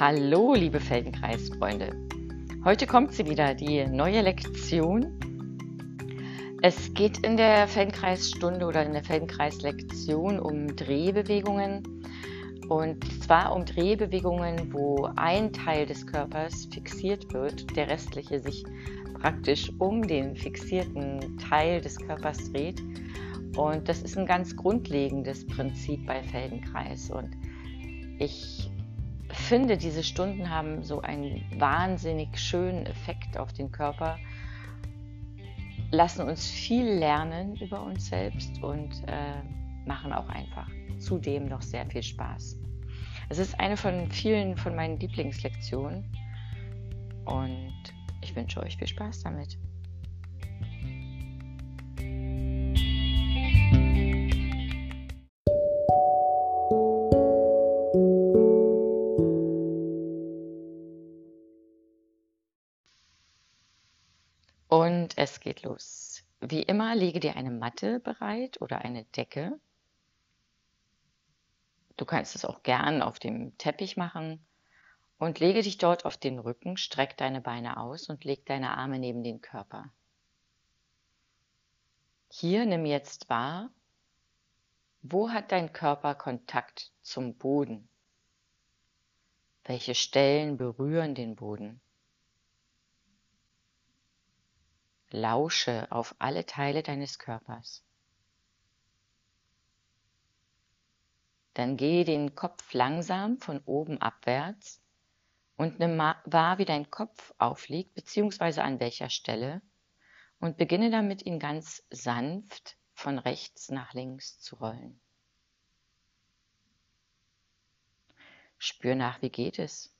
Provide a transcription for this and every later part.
Hallo, liebe Feldenkreisfreunde. Heute kommt sie wieder, die neue Lektion. Es geht in der Feldenkreisstunde oder in der Feldenkreislektion um Drehbewegungen. Und zwar um Drehbewegungen, wo ein Teil des Körpers fixiert wird, der restliche sich praktisch um den fixierten Teil des Körpers dreht. Und das ist ein ganz grundlegendes Prinzip bei Feldenkreis. Und ich finde, diese Stunden haben so einen wahnsinnig schönen Effekt auf den Körper, lassen uns viel lernen über uns selbst und äh, machen auch einfach zudem noch sehr viel Spaß. Es ist eine von vielen von meinen Lieblingslektionen und ich wünsche euch viel Spaß damit. Geht los. Wie immer lege dir eine Matte bereit oder eine Decke. Du kannst es auch gern auf dem Teppich machen und lege dich dort auf den Rücken, streck deine Beine aus und leg deine Arme neben den Körper. Hier nimm jetzt wahr, wo hat dein Körper Kontakt zum Boden? Welche Stellen berühren den Boden? Lausche auf alle Teile deines Körpers. Dann gehe den Kopf langsam von oben abwärts und nimm wahr, wie dein Kopf aufliegt, beziehungsweise an welcher Stelle, und beginne damit, ihn ganz sanft von rechts nach links zu rollen. Spür nach, wie geht es?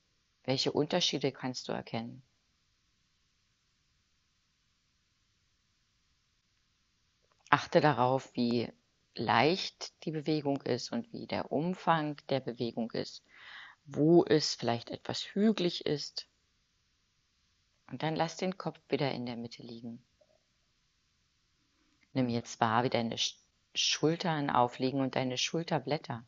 Welche Unterschiede kannst du erkennen? Achte darauf, wie leicht die Bewegung ist und wie der Umfang der Bewegung ist, wo es vielleicht etwas hügelig ist. Und dann lass den Kopf wieder in der Mitte liegen. Nimm jetzt wahr, wie deine Schultern aufliegen und deine Schulterblätter.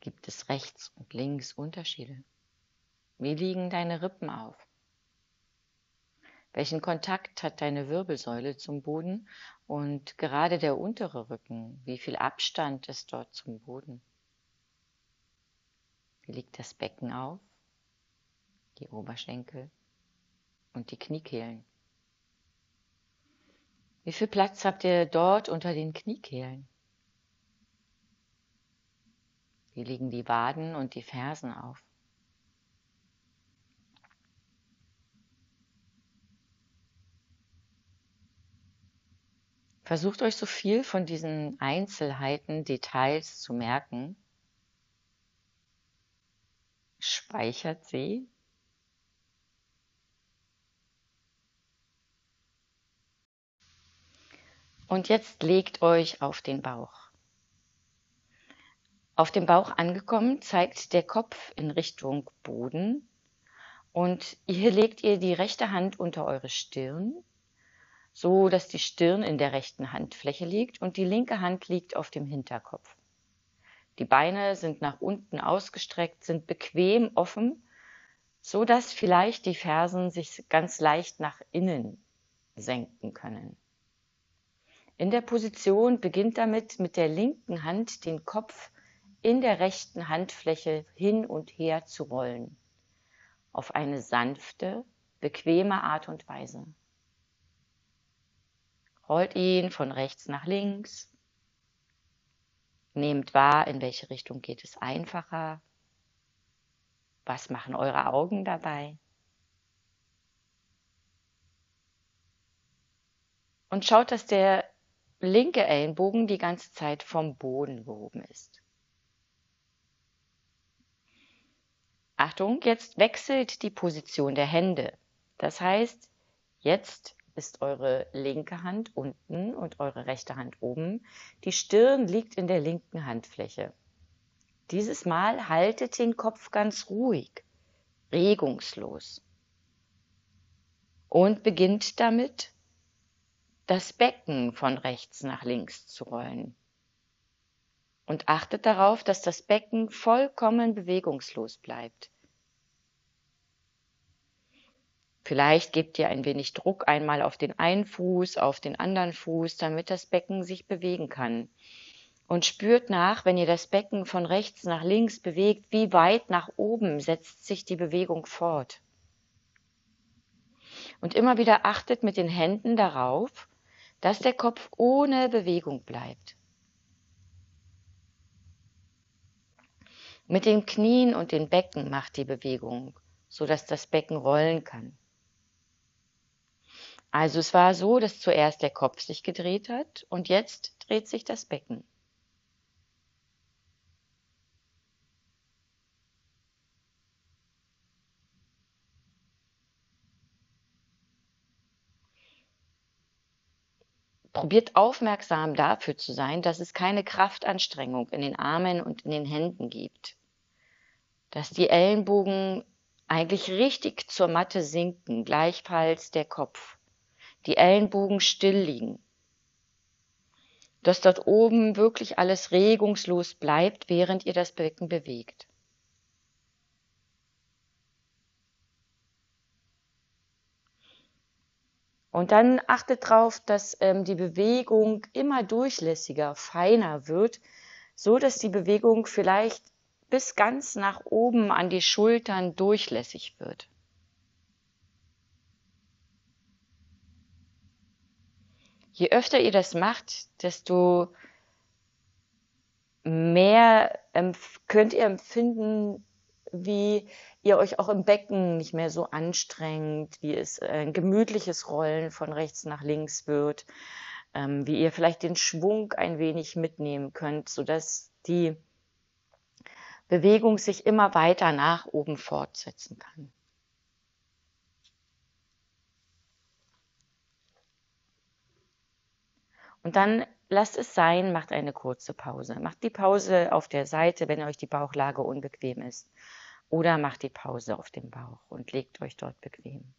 Gibt es rechts und links Unterschiede? Wie liegen deine Rippen auf? Welchen Kontakt hat deine Wirbelsäule zum Boden und gerade der untere Rücken? Wie viel Abstand ist dort zum Boden? Wie liegt das Becken auf? Die Oberschenkel und die Kniekehlen? Wie viel Platz habt ihr dort unter den Kniekehlen? Wie liegen die Waden und die Fersen auf? Versucht euch so viel von diesen Einzelheiten, Details zu merken. Speichert sie. Und jetzt legt euch auf den Bauch. Auf dem Bauch angekommen zeigt der Kopf in Richtung Boden und hier legt ihr die rechte Hand unter eure Stirn so dass die Stirn in der rechten Handfläche liegt und die linke Hand liegt auf dem Hinterkopf. Die Beine sind nach unten ausgestreckt, sind bequem offen, so dass vielleicht die Fersen sich ganz leicht nach innen senken können. In der Position beginnt damit mit der linken Hand den Kopf in der rechten Handfläche hin und her zu rollen. Auf eine sanfte, bequeme Art und Weise. Rollt ihn von rechts nach links. Nehmt wahr, in welche Richtung geht es einfacher. Was machen eure Augen dabei? Und schaut, dass der linke Ellenbogen die ganze Zeit vom Boden gehoben ist. Achtung, jetzt wechselt die Position der Hände. Das heißt, jetzt ist eure linke Hand unten und eure rechte Hand oben. Die Stirn liegt in der linken Handfläche. Dieses Mal haltet den Kopf ganz ruhig, regungslos. Und beginnt damit, das Becken von rechts nach links zu rollen. Und achtet darauf, dass das Becken vollkommen bewegungslos bleibt. Vielleicht gebt ihr ein wenig Druck einmal auf den einen Fuß, auf den anderen Fuß, damit das Becken sich bewegen kann. Und spürt nach, wenn ihr das Becken von rechts nach links bewegt, wie weit nach oben setzt sich die Bewegung fort. Und immer wieder achtet mit den Händen darauf, dass der Kopf ohne Bewegung bleibt. Mit den Knien und den Becken macht die Bewegung, so dass das Becken rollen kann. Also es war so, dass zuerst der Kopf sich gedreht hat und jetzt dreht sich das Becken. Probiert aufmerksam dafür zu sein, dass es keine Kraftanstrengung in den Armen und in den Händen gibt. Dass die Ellenbogen eigentlich richtig zur Matte sinken, gleichfalls der Kopf die Ellenbogen still liegen. Dass dort oben wirklich alles regungslos bleibt, während ihr das Becken bewegt. Und dann achtet darauf, dass ähm, die Bewegung immer durchlässiger, feiner wird, so dass die Bewegung vielleicht bis ganz nach oben an die Schultern durchlässig wird. Je öfter ihr das macht, desto mehr könnt ihr empfinden, wie ihr euch auch im Becken nicht mehr so anstrengt, wie es ein gemütliches Rollen von rechts nach links wird, ähm, wie ihr vielleicht den Schwung ein wenig mitnehmen könnt, sodass die Bewegung sich immer weiter nach oben fortsetzen kann. Und dann lasst es sein, macht eine kurze Pause. Macht die Pause auf der Seite, wenn euch die Bauchlage unbequem ist. Oder macht die Pause auf dem Bauch und legt euch dort bequem.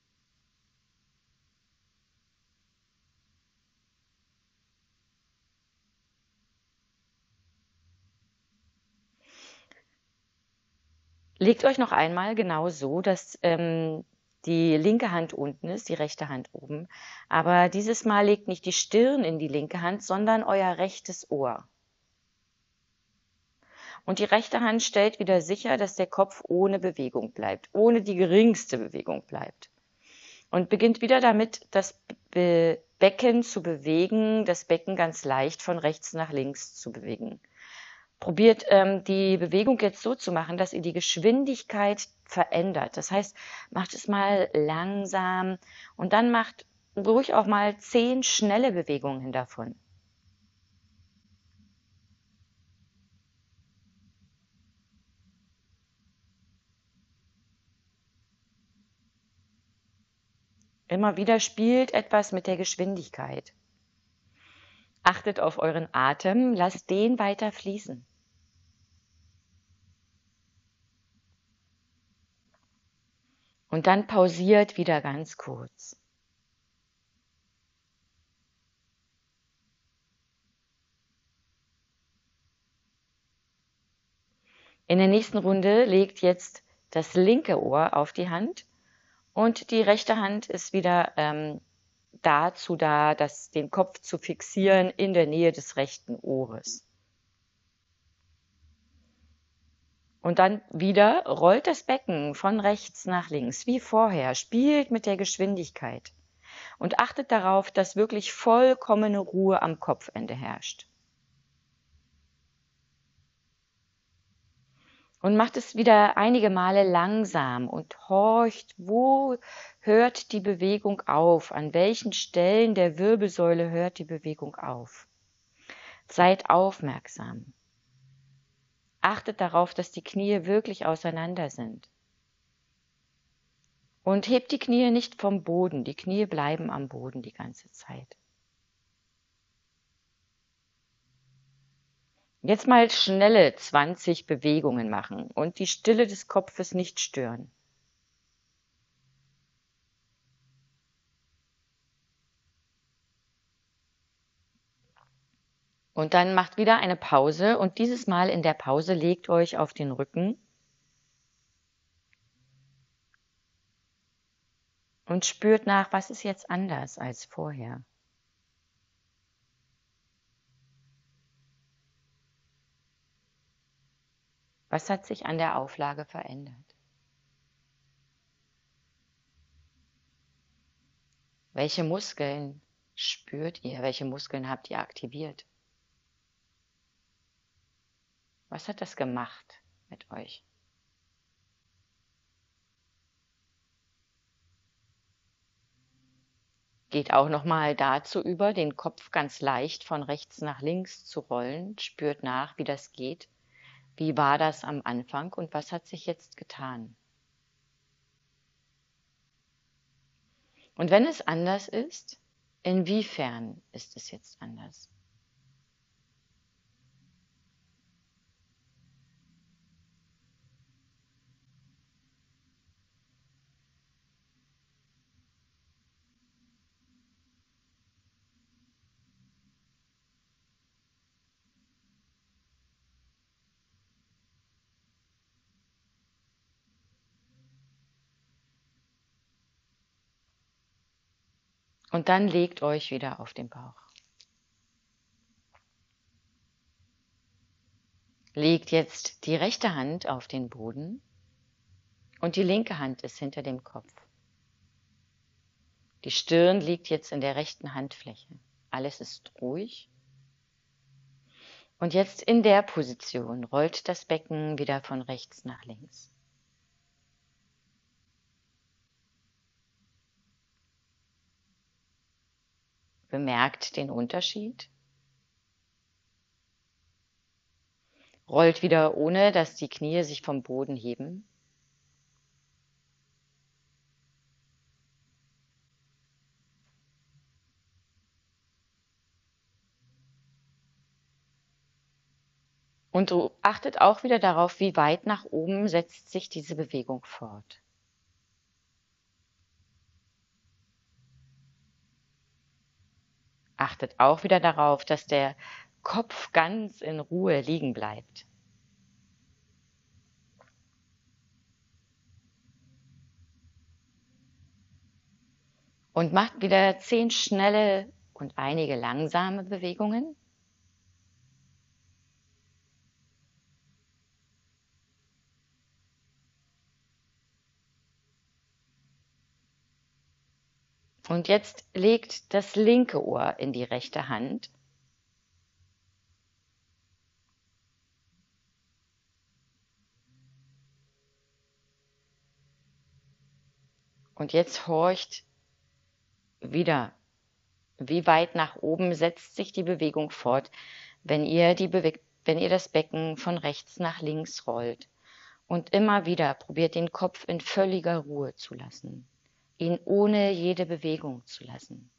Legt euch noch einmal genau so, dass ähm, die linke Hand unten ist, die rechte Hand oben. Aber dieses Mal legt nicht die Stirn in die linke Hand, sondern euer rechtes Ohr. Und die rechte Hand stellt wieder sicher, dass der Kopf ohne Bewegung bleibt, ohne die geringste Bewegung bleibt. Und beginnt wieder damit, das Be Becken zu bewegen, das Becken ganz leicht von rechts nach links zu bewegen. Probiert ähm, die Bewegung jetzt so zu machen, dass ihr die Geschwindigkeit verändert. Das heißt, macht es mal langsam und dann macht ruhig auch mal zehn schnelle Bewegungen davon. Immer wieder spielt etwas mit der Geschwindigkeit. Achtet auf euren Atem, lasst den weiter fließen. Und dann pausiert wieder ganz kurz. In der nächsten Runde legt jetzt das linke Ohr auf die Hand und die rechte Hand ist wieder ähm, dazu da, das, den Kopf zu fixieren in der Nähe des rechten Ohres. Und dann wieder rollt das Becken von rechts nach links, wie vorher, spielt mit der Geschwindigkeit und achtet darauf, dass wirklich vollkommene Ruhe am Kopfende herrscht. Und macht es wieder einige Male langsam und horcht, wo hört die Bewegung auf, an welchen Stellen der Wirbelsäule hört die Bewegung auf. Seid aufmerksam. Achtet darauf, dass die Knie wirklich auseinander sind. Und hebt die Knie nicht vom Boden. Die Knie bleiben am Boden die ganze Zeit. Jetzt mal schnelle 20 Bewegungen machen und die Stille des Kopfes nicht stören. Und dann macht wieder eine Pause und dieses Mal in der Pause legt euch auf den Rücken und spürt nach, was ist jetzt anders als vorher. Was hat sich an der Auflage verändert? Welche Muskeln spürt ihr? Welche Muskeln habt ihr aktiviert? Was hat das gemacht mit euch? Geht auch nochmal dazu über, den Kopf ganz leicht von rechts nach links zu rollen. Spürt nach, wie das geht. Wie war das am Anfang und was hat sich jetzt getan? Und wenn es anders ist, inwiefern ist es jetzt anders? Und dann legt euch wieder auf den Bauch. Legt jetzt die rechte Hand auf den Boden und die linke Hand ist hinter dem Kopf. Die Stirn liegt jetzt in der rechten Handfläche. Alles ist ruhig. Und jetzt in der Position rollt das Becken wieder von rechts nach links. Bemerkt den Unterschied. Rollt wieder ohne, dass die Knie sich vom Boden heben. Und achtet auch wieder darauf, wie weit nach oben setzt sich diese Bewegung fort. Achtet auch wieder darauf, dass der Kopf ganz in Ruhe liegen bleibt. Und macht wieder zehn schnelle und einige langsame Bewegungen. Und jetzt legt das linke Ohr in die rechte Hand. Und jetzt horcht wieder, wie weit nach oben setzt sich die Bewegung fort, wenn ihr, die Bewe wenn ihr das Becken von rechts nach links rollt. Und immer wieder probiert den Kopf in völliger Ruhe zu lassen ihn ohne jede Bewegung zu lassen.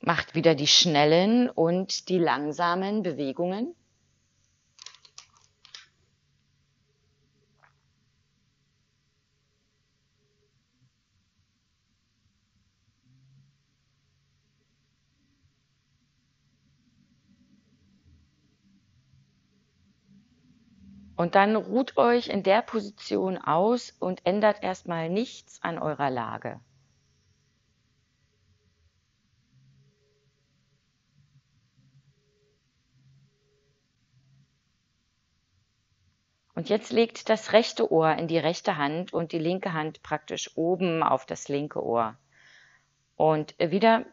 Macht wieder die schnellen und die langsamen Bewegungen. Und dann ruht euch in der Position aus und ändert erstmal nichts an eurer Lage. Und jetzt legt das rechte Ohr in die rechte Hand und die linke Hand praktisch oben auf das linke Ohr. Und wieder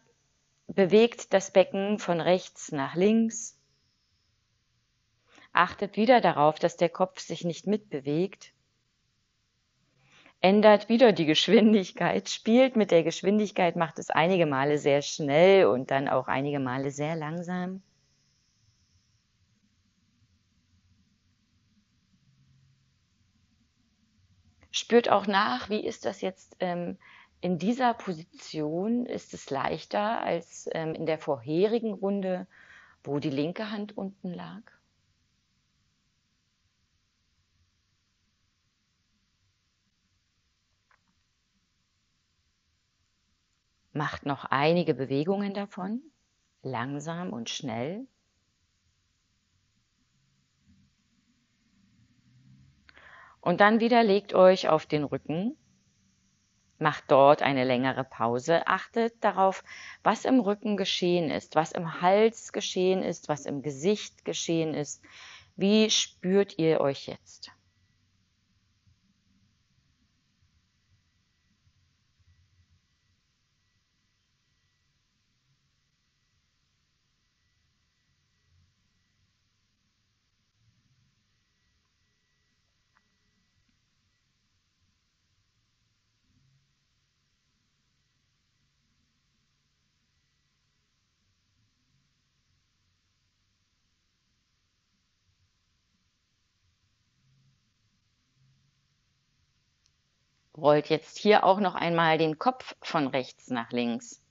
bewegt das Becken von rechts nach links achtet wieder darauf, dass der Kopf sich nicht mitbewegt, ändert wieder die Geschwindigkeit, spielt mit der Geschwindigkeit, macht es einige Male sehr schnell und dann auch einige Male sehr langsam. Spürt auch nach, wie ist das jetzt ähm, in dieser Position? Ist es leichter als ähm, in der vorherigen Runde, wo die linke Hand unten lag? Macht noch einige Bewegungen davon, langsam und schnell. Und dann wieder legt euch auf den Rücken, macht dort eine längere Pause, achtet darauf, was im Rücken geschehen ist, was im Hals geschehen ist, was im Gesicht geschehen ist. Wie spürt ihr euch jetzt? Rollt jetzt hier auch noch einmal den Kopf von rechts nach links.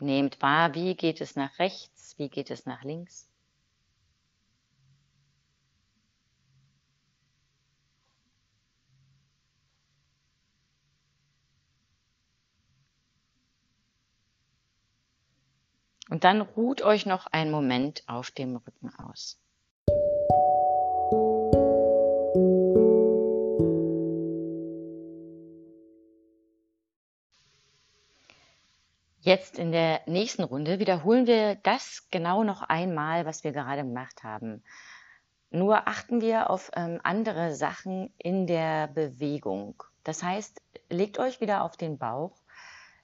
Nehmt wahr, wie geht es nach rechts, wie geht es nach links. Und dann ruht euch noch einen Moment auf dem Rücken aus. Jetzt in der nächsten Runde wiederholen wir das genau noch einmal, was wir gerade gemacht haben. Nur achten wir auf ähm, andere Sachen in der Bewegung. Das heißt, legt euch wieder auf den Bauch,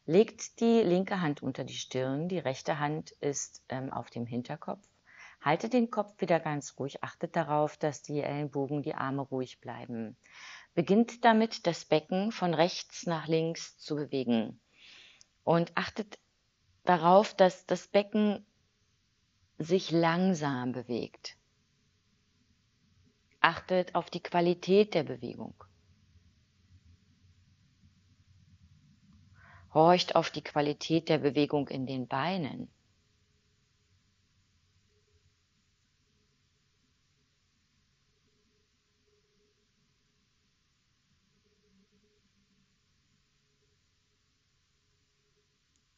legt die linke Hand unter die Stirn, die rechte Hand ist ähm, auf dem Hinterkopf. Haltet den Kopf wieder ganz ruhig, achtet darauf, dass die Ellenbogen, die Arme ruhig bleiben. Beginnt damit, das Becken von rechts nach links zu bewegen und achtet darauf, dass das Becken sich langsam bewegt. Achtet auf die Qualität der Bewegung. Horcht auf die Qualität der Bewegung in den Beinen.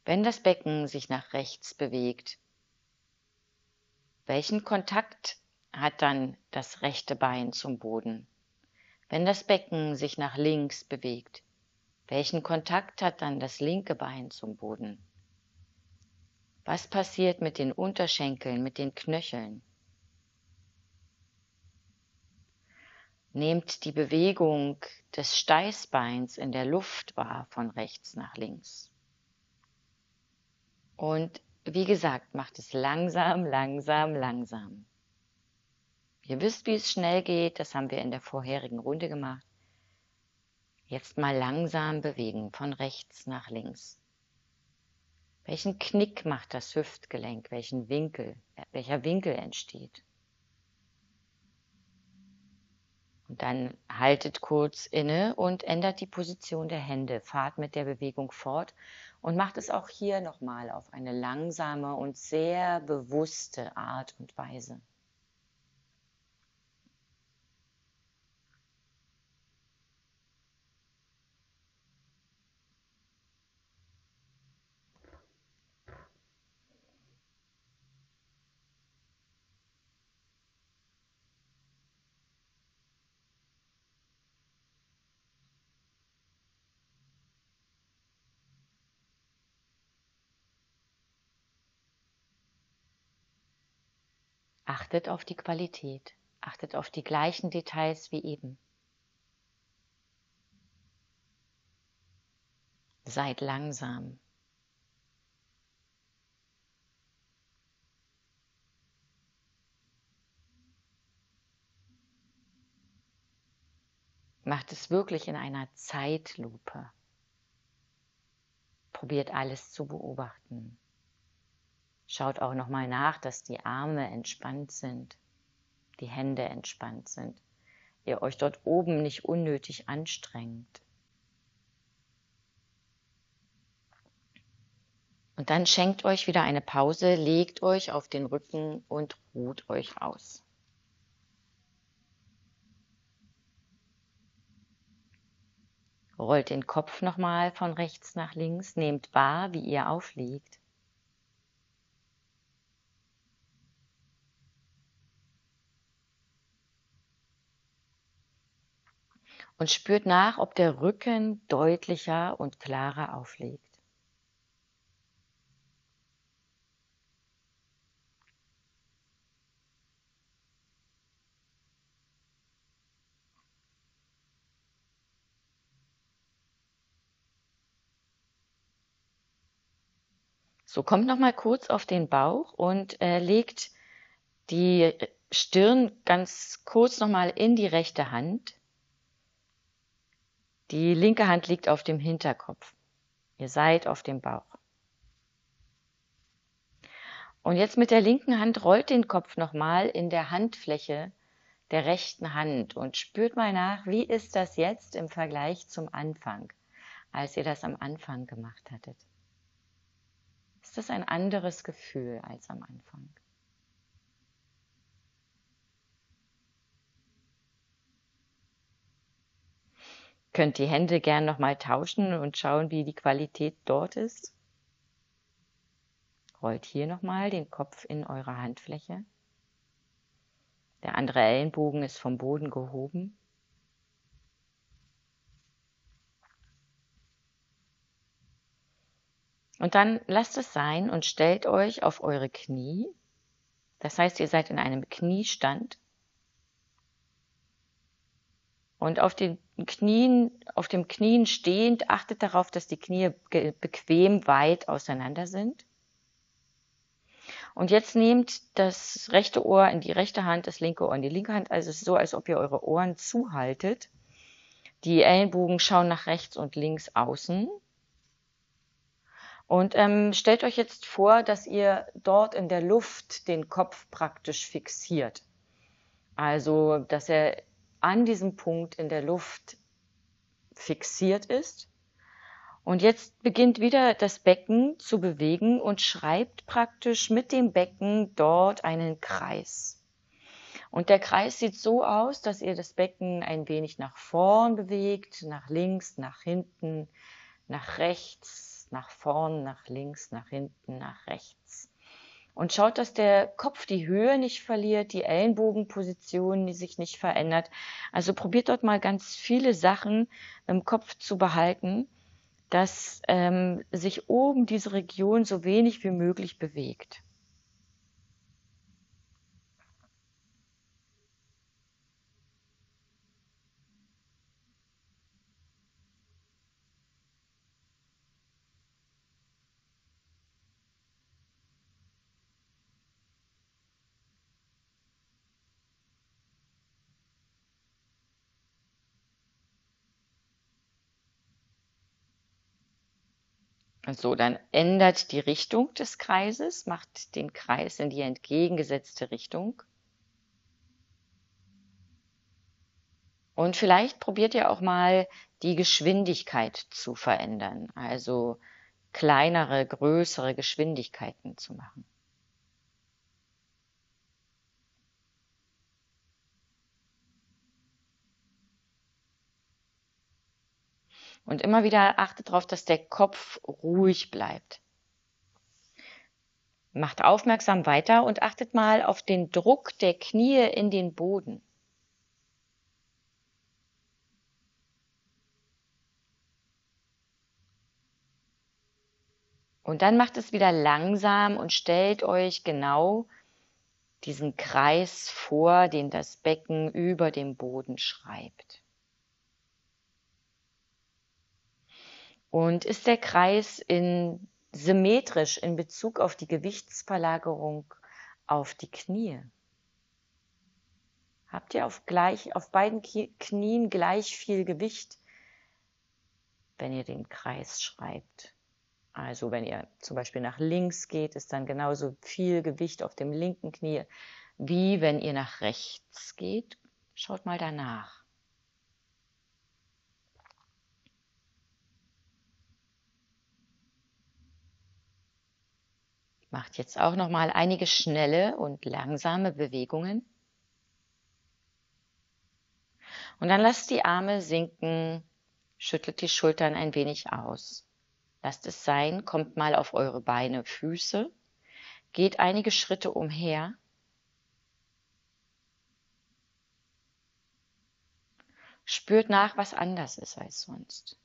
Wenn das Becken sich nach rechts bewegt, welchen Kontakt hat dann das rechte Bein zum Boden? Wenn das Becken sich nach links bewegt, welchen Kontakt hat dann das linke Bein zum Boden? Was passiert mit den Unterschenkeln, mit den Knöcheln? Nehmt die Bewegung des Steißbeins in der Luft wahr von rechts nach links. Und wie gesagt, macht es langsam, langsam, langsam. Ihr wisst, wie es schnell geht, das haben wir in der vorherigen Runde gemacht. Jetzt mal langsam bewegen, von rechts nach links. Welchen Knick macht das Hüftgelenk? Welchen Winkel? Welcher Winkel entsteht? Und dann haltet kurz inne und ändert die Position der Hände. Fahrt mit der Bewegung fort und macht es auch hier nochmal auf eine langsame und sehr bewusste Art und Weise. Achtet auf die Qualität, achtet auf die gleichen Details wie eben. Seid langsam. Macht es wirklich in einer Zeitlupe. Probiert alles zu beobachten. Schaut auch nochmal nach, dass die Arme entspannt sind, die Hände entspannt sind. Ihr euch dort oben nicht unnötig anstrengt. Und dann schenkt euch wieder eine Pause, legt euch auf den Rücken und ruht euch aus. Rollt den Kopf nochmal von rechts nach links, nehmt wahr, wie ihr aufliegt. Und spürt nach, ob der Rücken deutlicher und klarer aufliegt. So, kommt noch mal kurz auf den Bauch und äh, legt die Stirn ganz kurz noch mal in die rechte Hand. Die linke Hand liegt auf dem Hinterkopf. Ihr seid auf dem Bauch. Und jetzt mit der linken Hand rollt den Kopf nochmal in der Handfläche der rechten Hand und spürt mal nach, wie ist das jetzt im Vergleich zum Anfang, als ihr das am Anfang gemacht hattet ist das ein anderes Gefühl als am Anfang. Könnt die Hände gern nochmal tauschen und schauen, wie die Qualität dort ist. Rollt hier nochmal den Kopf in eure Handfläche. Der andere Ellenbogen ist vom Boden gehoben. Und dann lasst es sein und stellt euch auf eure Knie. Das heißt, ihr seid in einem Kniestand. Und auf den Knien, auf dem Knien stehend, achtet darauf, dass die Knie bequem weit auseinander sind. Und jetzt nehmt das rechte Ohr in die rechte Hand, das linke Ohr in die linke Hand. Also es ist so, als ob ihr eure Ohren zuhaltet. Die Ellenbogen schauen nach rechts und links außen. Und ähm, stellt euch jetzt vor, dass ihr dort in der Luft den Kopf praktisch fixiert. Also, dass er an diesem Punkt in der Luft fixiert ist. Und jetzt beginnt wieder das Becken zu bewegen und schreibt praktisch mit dem Becken dort einen Kreis. Und der Kreis sieht so aus, dass ihr das Becken ein wenig nach vorn bewegt, nach links, nach hinten, nach rechts, nach vorn, nach links, nach hinten, nach rechts. Und schaut, dass der Kopf die Höhe nicht verliert, die Ellenbogenposition die sich nicht verändert. Also probiert dort mal ganz viele Sachen im Kopf zu behalten, dass ähm, sich oben diese Region so wenig wie möglich bewegt. So, dann ändert die Richtung des Kreises, macht den Kreis in die entgegengesetzte Richtung. Und vielleicht probiert ihr auch mal die Geschwindigkeit zu verändern, also kleinere, größere Geschwindigkeiten zu machen. Und immer wieder achtet darauf, dass der Kopf ruhig bleibt. Macht aufmerksam weiter und achtet mal auf den Druck der Knie in den Boden. Und dann macht es wieder langsam und stellt euch genau diesen Kreis vor, den das Becken über dem Boden schreibt. Und ist der Kreis in, symmetrisch in Bezug auf die Gewichtsverlagerung auf die Knie? Habt ihr auf, gleich, auf beiden Knien gleich viel Gewicht, wenn ihr den Kreis schreibt? Also wenn ihr zum Beispiel nach links geht, ist dann genauso viel Gewicht auf dem linken Knie, wie wenn ihr nach rechts geht. Schaut mal danach. Macht jetzt auch noch mal einige schnelle und langsame Bewegungen. Und dann lasst die Arme sinken Schüttelt die Schultern ein wenig aus. Lasst es sein, kommt mal auf eure Beine, Füße, geht einige Schritte umher. Spürt nach, was anders ist als sonst.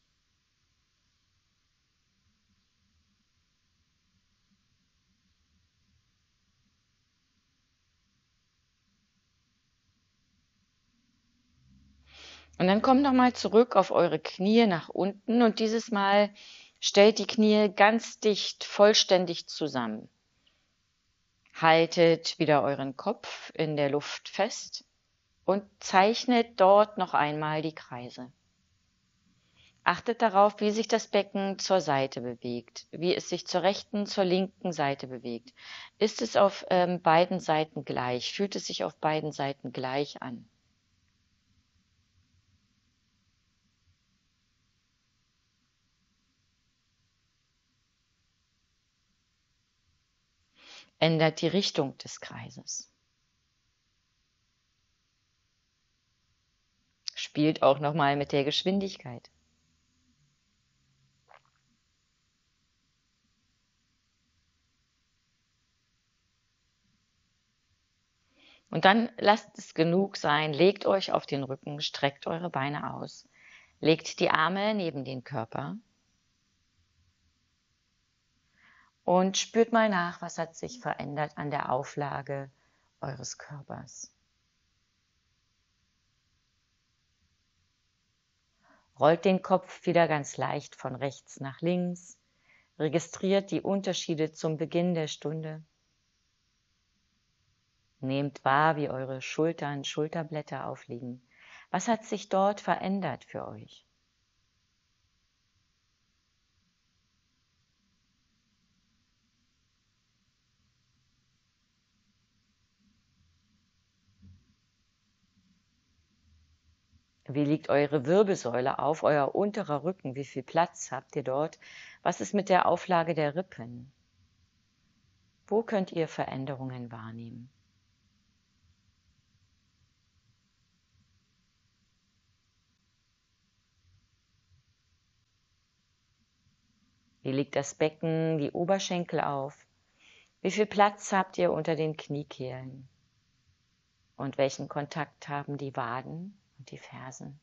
Und dann kommt nochmal zurück auf eure Knie nach unten und dieses Mal stellt die Knie ganz dicht, vollständig zusammen. Haltet wieder euren Kopf in der Luft fest und zeichnet dort noch einmal die Kreise. Achtet darauf, wie sich das Becken zur Seite bewegt, wie es sich zur rechten, zur linken Seite bewegt. Ist es auf ähm, beiden Seiten gleich? Fühlt es sich auf beiden Seiten gleich an? Ändert die Richtung des Kreises. Spielt auch nochmal mit der Geschwindigkeit. Und dann lasst es genug sein, legt euch auf den Rücken, streckt eure Beine aus, legt die Arme neben den Körper und spürt mal nach, was hat sich verändert an der Auflage eures Körpers. Rollt den Kopf wieder ganz leicht von rechts nach links, registriert die Unterschiede zum Beginn der Stunde. Nehmt wahr, wie eure Schultern, Schulterblätter aufliegen. Was hat sich dort verändert für euch? Wie liegt eure Wirbelsäule auf, euer unterer Rücken? Wie viel Platz habt ihr dort? Was ist mit der Auflage der Rippen? Wo könnt ihr Veränderungen wahrnehmen? Wie liegt das Becken, die Oberschenkel auf? Wie viel Platz habt ihr unter den Kniekehlen? Und welchen Kontakt haben die Waden? Und die Fersen.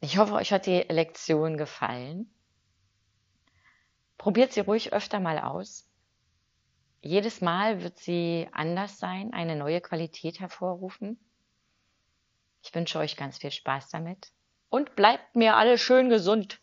Ich hoffe, euch hat die Lektion gefallen. Probiert sie ruhig öfter mal aus. Jedes Mal wird sie anders sein, eine neue Qualität hervorrufen. Ich wünsche euch ganz viel Spaß damit und bleibt mir alle schön gesund.